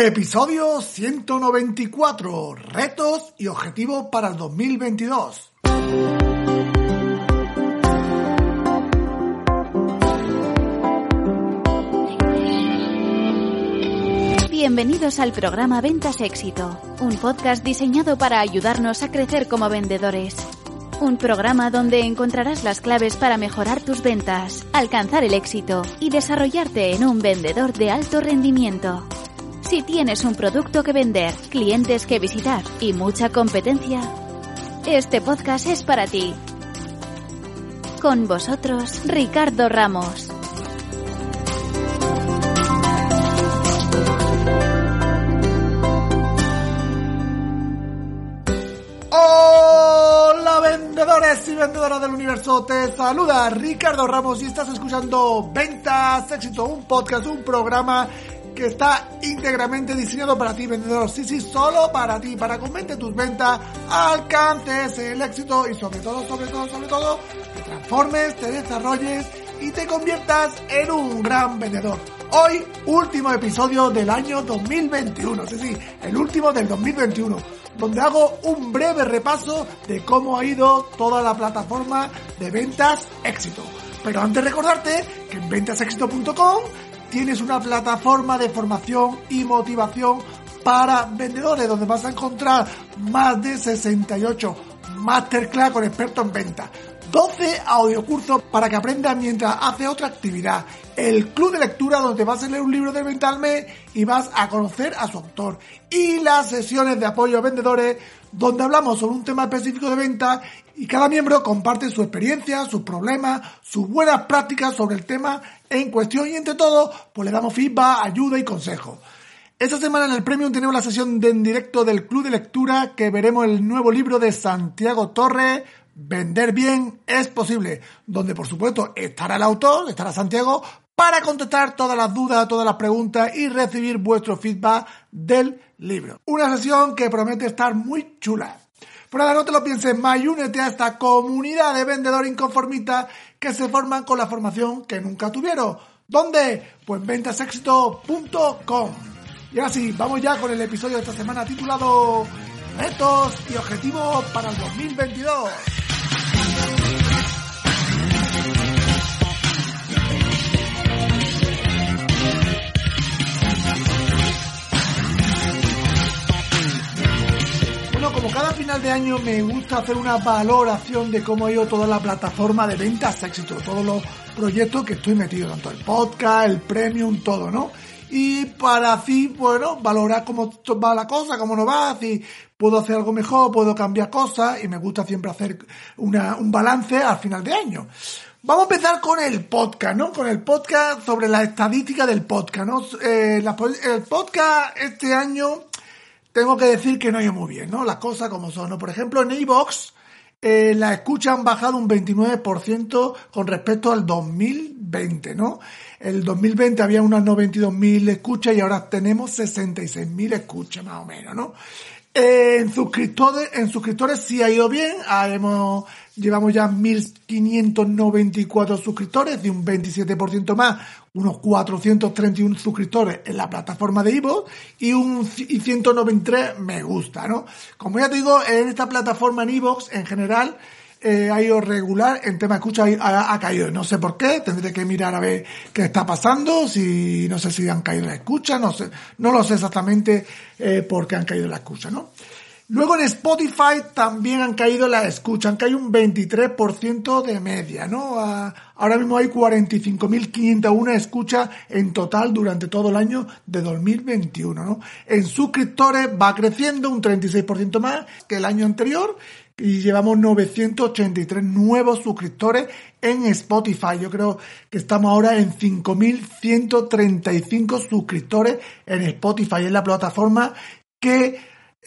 Episodio 194. Retos y objetivos para el 2022. Bienvenidos al programa Ventas Éxito, un podcast diseñado para ayudarnos a crecer como vendedores. Un programa donde encontrarás las claves para mejorar tus ventas, alcanzar el éxito y desarrollarte en un vendedor de alto rendimiento. Si tienes un producto que vender, clientes que visitar y mucha competencia, este podcast es para ti. Con vosotros, Ricardo Ramos. Hola vendedores y vendedoras del universo, te saluda Ricardo Ramos y estás escuchando Ventas Éxito, un podcast, un programa que está íntegramente diseñado para ti, vendedor. Sí, sí, solo para ti, para que aumente tus ventas, alcances el éxito y sobre todo, sobre todo, sobre todo, te transformes, te desarrolles y te conviertas en un gran vendedor. Hoy, último episodio del año 2021, sí, sí, el último del 2021, donde hago un breve repaso de cómo ha ido toda la plataforma de ventas éxito. Pero antes recordarte que en ventasexito.com tienes una plataforma de formación y motivación para vendedores donde vas a encontrar más de 68 masterclass con expertos en venta. 12 audiocursos para que aprendas mientras haces otra actividad. El club de lectura donde vas a leer un libro de venta al mes y vas a conocer a su autor. Y las sesiones de apoyo a vendedores donde hablamos sobre un tema específico de venta y cada miembro comparte su experiencia, sus problemas, sus buenas prácticas sobre el tema en cuestión y entre todos pues le damos feedback, ayuda y consejo. Esta semana en el Premium tenemos la sesión de en directo del Club de Lectura que veremos el nuevo libro de Santiago Torres, Vender bien es posible, donde por supuesto estará el autor, estará Santiago, para contestar todas las dudas, todas las preguntas y recibir vuestro feedback del libro. Una sesión que promete estar muy chula. Por ahora no te lo pienses más y únete a esta comunidad de vendedores inconformistas que se forman con la formación que nunca tuvieron. ¿Dónde? Pues ventasexito.com. Y ahora sí, vamos ya con el episodio de esta semana titulado Retos y objetivos para el 2022. Final de año me gusta hacer una valoración de cómo ha ido toda la plataforma de ventas éxito, todos los proyectos que estoy metido, tanto el podcast, el premium, todo, ¿no? Y para así, bueno, valorar cómo va la cosa, cómo no va, si puedo hacer algo mejor, puedo cambiar cosas, y me gusta siempre hacer una, un balance al final de año. Vamos a empezar con el podcast, ¿no? Con el podcast sobre la estadística del podcast, ¿no? Eh, el podcast este año tengo que decir que no ido muy bien, ¿no? Las cosas como son, ¿no? Por ejemplo, en iVoox eh, la escucha han bajado un 29% con respecto al 2020, ¿no? El 2020 había unas 92.000 escuchas y ahora tenemos 66.000 escuchas más o menos, ¿no? En suscriptores, en suscriptores sí ha ido bien, hemos, llevamos ya 1.594 suscriptores, de un 27% más, unos 431 suscriptores en la plataforma de Ivo y un y 193 me gusta, ¿no? Como ya te digo, en esta plataforma en Ivox en general eh, ha ido regular, en tema de escucha ha, ha, caído, no sé por qué, tendré que mirar a ver qué está pasando, si no sé si han caído la escucha, no sé, no lo sé exactamente eh, por qué han caído la escucha, ¿no? Luego en Spotify también han caído la escucha, han caído un 23% de media, ¿no? Ahora mismo hay 45.501 escuchas en total durante todo el año de 2021, ¿no? En suscriptores va creciendo un 36% más que el año anterior y llevamos 983 nuevos suscriptores en Spotify. Yo creo que estamos ahora en 5.135 suscriptores en Spotify. Es la plataforma que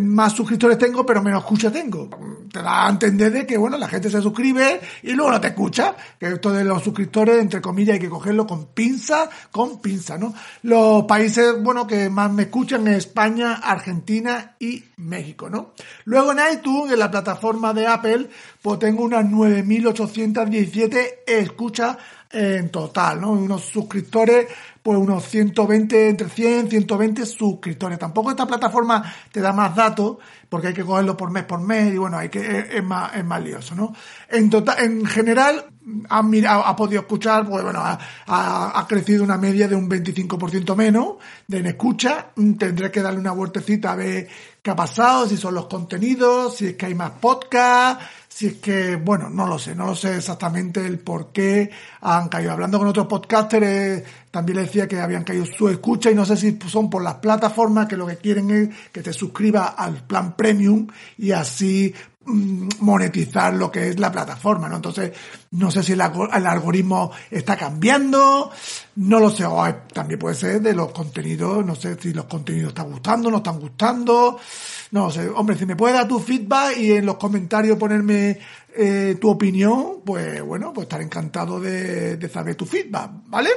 más suscriptores tengo, pero menos escucha tengo. Te da a entender de que, bueno, la gente se suscribe y luego no te escucha. Que esto de los suscriptores, entre comillas, hay que cogerlo con pinza, con pinza, ¿no? Los países, bueno, que más me escuchan es España, Argentina y México, ¿no? Luego en iTunes, en la plataforma de Apple, pues tengo unas 9.817 escuchas en total, ¿no? Unos suscriptores pues unos 120, entre 100, 120 suscriptores. Tampoco esta plataforma te da más datos, porque hay que cogerlo por mes por mes, y bueno, hay que, es, más, es más lioso, ¿no? En total, en general, ha, ha podido escuchar, pues bueno, ha, ha, crecido una media de un 25% menos de en escucha. Tendré que darle una vueltecita a ver qué ha pasado, si son los contenidos, si es que hay más podcast, si es que, bueno, no lo sé, no lo sé exactamente el por qué han caído. Hablando con otros podcasters, eh, también le decía que habían caído su escucha y no sé si son por las plataformas que lo que quieren es que te suscribas al plan premium y así monetizar lo que es la plataforma, ¿no? Entonces, no sé si el, algoritmo está cambiando, no lo sé, o también puede ser de los contenidos, no sé si los contenidos están gustando, no están gustando, no sé, hombre, si me puedes dar tu feedback y en los comentarios ponerme eh, tu opinión, pues bueno, pues estaré encantado de, de saber tu feedback, ¿vale?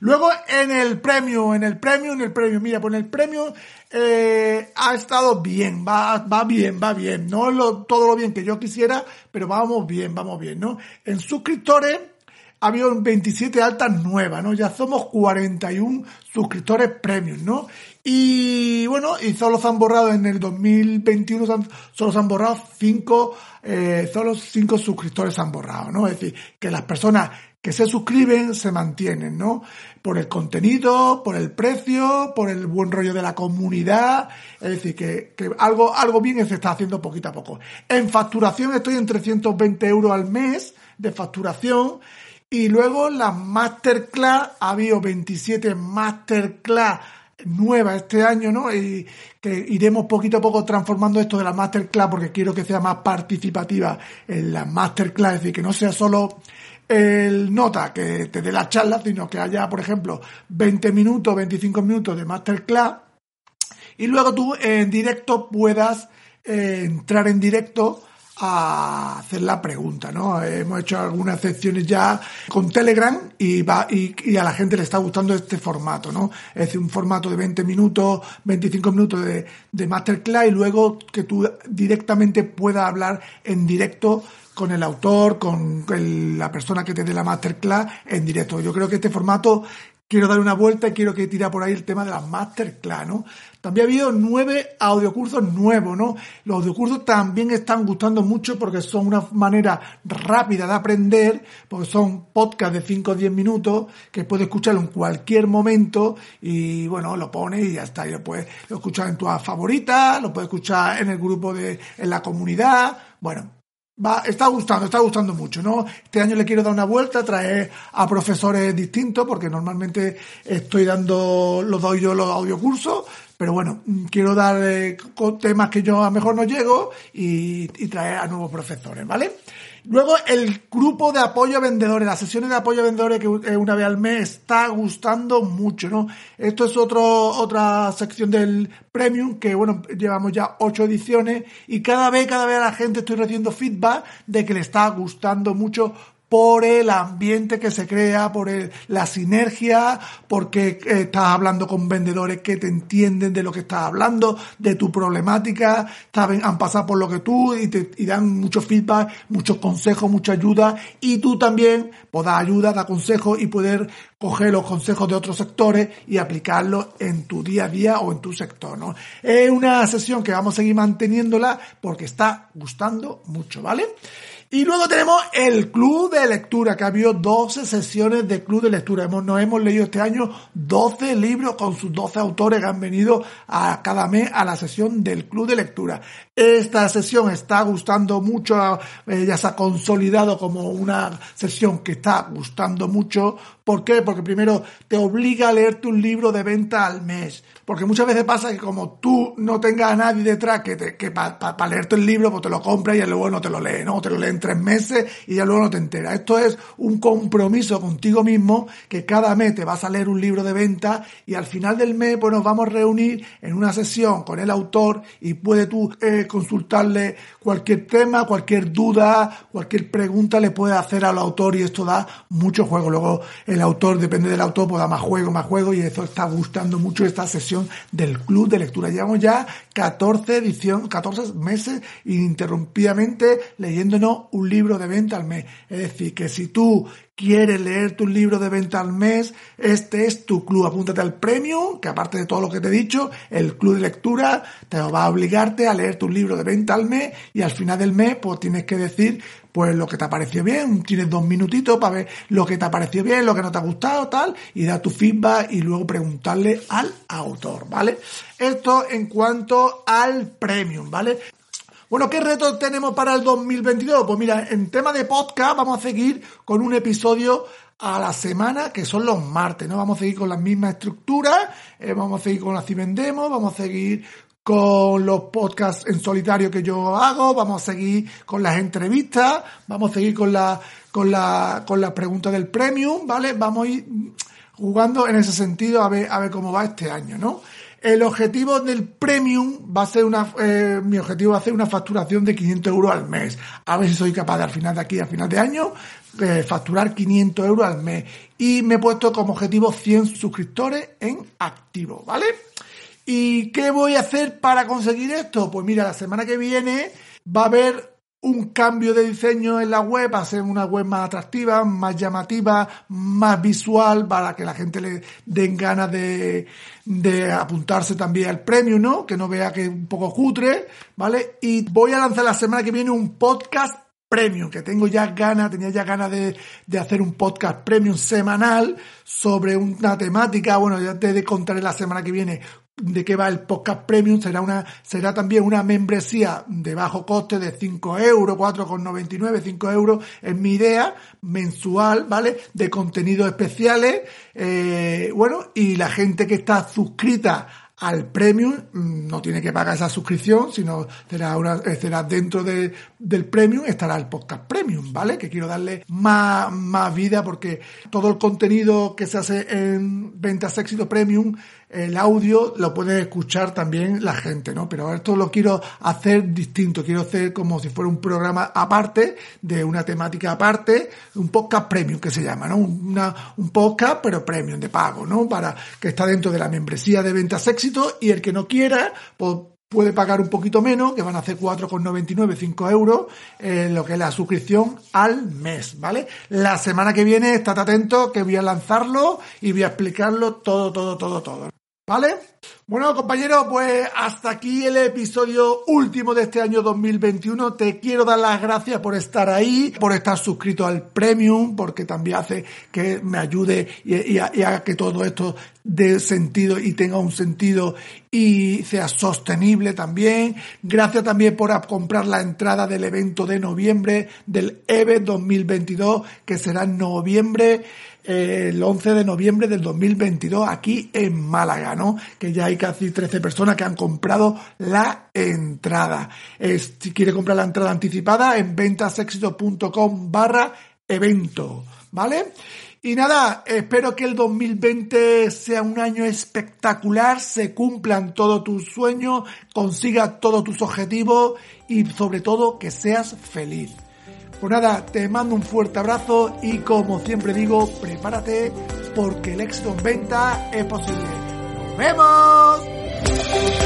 Luego en el premio, en el premio, en el premio, mira, pues en el premio eh, ha estado bien, va, va bien, va bien. No todo lo bien que yo quisiera, pero vamos bien, vamos bien, ¿no? En suscriptores ha habido 27 altas nuevas, ¿no? Ya somos 41 suscriptores premium, ¿no? Y bueno, y solo se han borrado en el 2021, solo se han borrado 5, eh, solo 5 suscriptores se han borrado, ¿no? Es decir, que las personas que se suscriben se mantienen, ¿no? Por el contenido, por el precio, por el buen rollo de la comunidad, es decir, que, algo, algo bien se está haciendo poquito a poco. En facturación estoy en 320 euros al mes de facturación y luego la masterclass, ha habido 27 masterclass nueva este año, ¿no? Y que iremos poquito a poco transformando esto de la masterclass porque quiero que sea más participativa en la masterclass, es decir, que no sea solo el nota que te dé la charla, sino que haya, por ejemplo, 20 minutos, 25 minutos de masterclass y luego tú en directo puedas eh, entrar en directo a hacer la pregunta, ¿no? Hemos hecho algunas secciones ya con Telegram y va y, a la gente le está gustando este formato, ¿no? Es un formato de 20 minutos, 25 minutos de masterclass y luego que tú directamente puedas hablar en directo con el autor, con la persona que te dé la masterclass en directo. Yo creo que este formato quiero dar una vuelta y quiero que tira por ahí el tema de la masterclass, ¿no? También ha habido nueve audiocursos nuevos, ¿no? Los audiocursos también están gustando mucho porque son una manera rápida de aprender, porque son podcasts de 5 o 10 minutos que puedes escucharlo en cualquier momento y bueno, lo pones y ya está. Y después lo escuchas en tu favorita, lo puedes escuchar en el grupo de, en la comunidad. Bueno, Va, está gustando, está gustando mucho, ¿no? Este año le quiero dar una vuelta, traer a profesores distintos, porque normalmente estoy dando, los doy yo los audiocursos, pero bueno, quiero dar eh, temas que yo a mejor no llego y traer a nuevos profesores, ¿vale? Luego el grupo de apoyo a vendedores, las sesiones de apoyo a vendedores que una vez al mes está gustando mucho, ¿no? Esto es otro, otra sección del premium que, bueno, llevamos ya ocho ediciones y cada vez, cada vez a la gente estoy recibiendo feedback de que le está gustando mucho por el ambiente que se crea, por la sinergia, porque eh, estás hablando con vendedores que te entienden de lo que estás hablando, de tu problemática, saben, han pasado por lo que tú y te dan mucho feedback, muchos consejos, mucha ayuda y tú también puedas ayuda, da consejos y poder coger los consejos de otros sectores y aplicarlos en tu día a día o en tu sector, ¿no? Es una sesión que vamos a seguir manteniéndola porque está gustando mucho, ¿vale? Y luego tenemos el club de lectura, que ha habido 12 sesiones de club de lectura. Hemos, nos hemos leído este año 12 libros con sus 12 autores que han venido a cada mes a la sesión del club de lectura. Esta sesión está gustando mucho, eh, ya se ha consolidado como una sesión que está gustando mucho. ¿Por qué? Porque primero te obliga a leerte un libro de venta al mes. Porque muchas veces pasa que como tú no tengas a nadie detrás que, que para leerte el libro, pues te lo compras y luego no te lo lee, ¿no? Te lo lee tres meses y ya luego no te enteras. Esto es un compromiso contigo mismo que cada mes te vas a leer un libro de venta y al final del mes pues nos vamos a reunir en una sesión con el autor y puede tú eh, consultarle cualquier tema, cualquier duda, cualquier pregunta le puedes hacer al autor y esto da mucho juego. Luego el autor, depende del autor, pues da más juego, más juego y eso está gustando mucho esta sesión del club de lectura. Llevamos ya 14 ediciones, 14 meses ininterrumpidamente leyéndonos un libro de venta al mes. Es decir, que si tú quieres leer tu libro de venta al mes, este es tu club. Apúntate al premium, que aparte de todo lo que te he dicho, el club de lectura te va a obligarte a leer tu libro de venta al mes y al final del mes pues tienes que decir pues lo que te ha parecido bien, tienes dos minutitos para ver lo que te ha parecido bien, lo que no te ha gustado, tal, y dar tu feedback y luego preguntarle al autor, ¿vale? Esto en cuanto al premium, ¿vale? Bueno, ¿qué retos tenemos para el 2022? Pues mira, en tema de podcast vamos a seguir con un episodio a la semana, que son los martes, ¿no? Vamos a seguir con las mismas estructuras, eh, vamos a seguir con la Cibendemo, vamos a seguir con los podcasts en solitario que yo hago, vamos a seguir con las entrevistas, vamos a seguir con la, con la, con las preguntas del premium, ¿vale? Vamos a ir jugando en ese sentido a ver, a ver cómo va este año, ¿no? El objetivo del premium va a ser una, eh, mi objetivo va a ser una facturación de 500 euros al mes. A ver si soy capaz de al final de aquí, al final de año, eh, facturar 500 euros al mes. Y me he puesto como objetivo 100 suscriptores en activo, ¿vale? ¿Y qué voy a hacer para conseguir esto? Pues mira, la semana que viene va a haber un cambio de diseño en la web, a ser una web más atractiva, más llamativa, más visual, para que la gente le den ganas de, de apuntarse también al premio, ¿no? Que no vea que es un poco cutre, ¿vale? Y voy a lanzar la semana que viene un podcast premium, que tengo ya ganas, tenía ya ganas de, de, hacer un podcast premium semanal sobre una temática, bueno, ya te contaré la semana que viene de qué va el podcast premium será una será también una membresía de bajo coste de 5 euros 4,99 5 euros es mi idea mensual vale de contenidos especiales eh, bueno y la gente que está suscrita al premium mm, no tiene que pagar esa suscripción, sino será, una, eh, será dentro de, del premium estará el podcast premium, ¿vale? Que quiero darle más, más vida porque todo el contenido que se hace en Ventas Éxito Premium el audio lo puede escuchar también la gente, ¿no? Pero esto lo quiero hacer distinto, quiero hacer como si fuera un programa aparte, de una temática aparte, un podcast premium que se llama, ¿no? Una, un podcast pero premium de pago, ¿no? Para que está dentro de la membresía de ventas éxito y el que no quiera, pues puede pagar un poquito menos, que van a hacer 4,99, 5 euros, en lo que es la suscripción al mes, ¿vale? La semana que viene, estate atento que voy a lanzarlo y voy a explicarlo todo, todo, todo, todo. ¿Vale? Bueno, compañeros, pues hasta aquí el episodio último de este año 2021. Te quiero dar las gracias por estar ahí, por estar suscrito al Premium, porque también hace que me ayude y, haga que todo esto dé sentido y tenga un sentido y sea sostenible también. Gracias también por comprar la entrada del evento de noviembre del EVE 2022, que será en noviembre el 11 de noviembre del 2022 aquí en Málaga, ¿no? Que ya hay casi 13 personas que han comprado la entrada. si quiere comprar la entrada anticipada en ventasexito.com barra evento, ¿vale? Y nada, espero que el 2020 sea un año espectacular, se cumplan todos tus sueños, consigas todos tus objetivos y sobre todo que seas feliz. Pues nada, te mando un fuerte abrazo y como siempre digo, prepárate porque el éxito en venta es posible. ¡Nos vemos!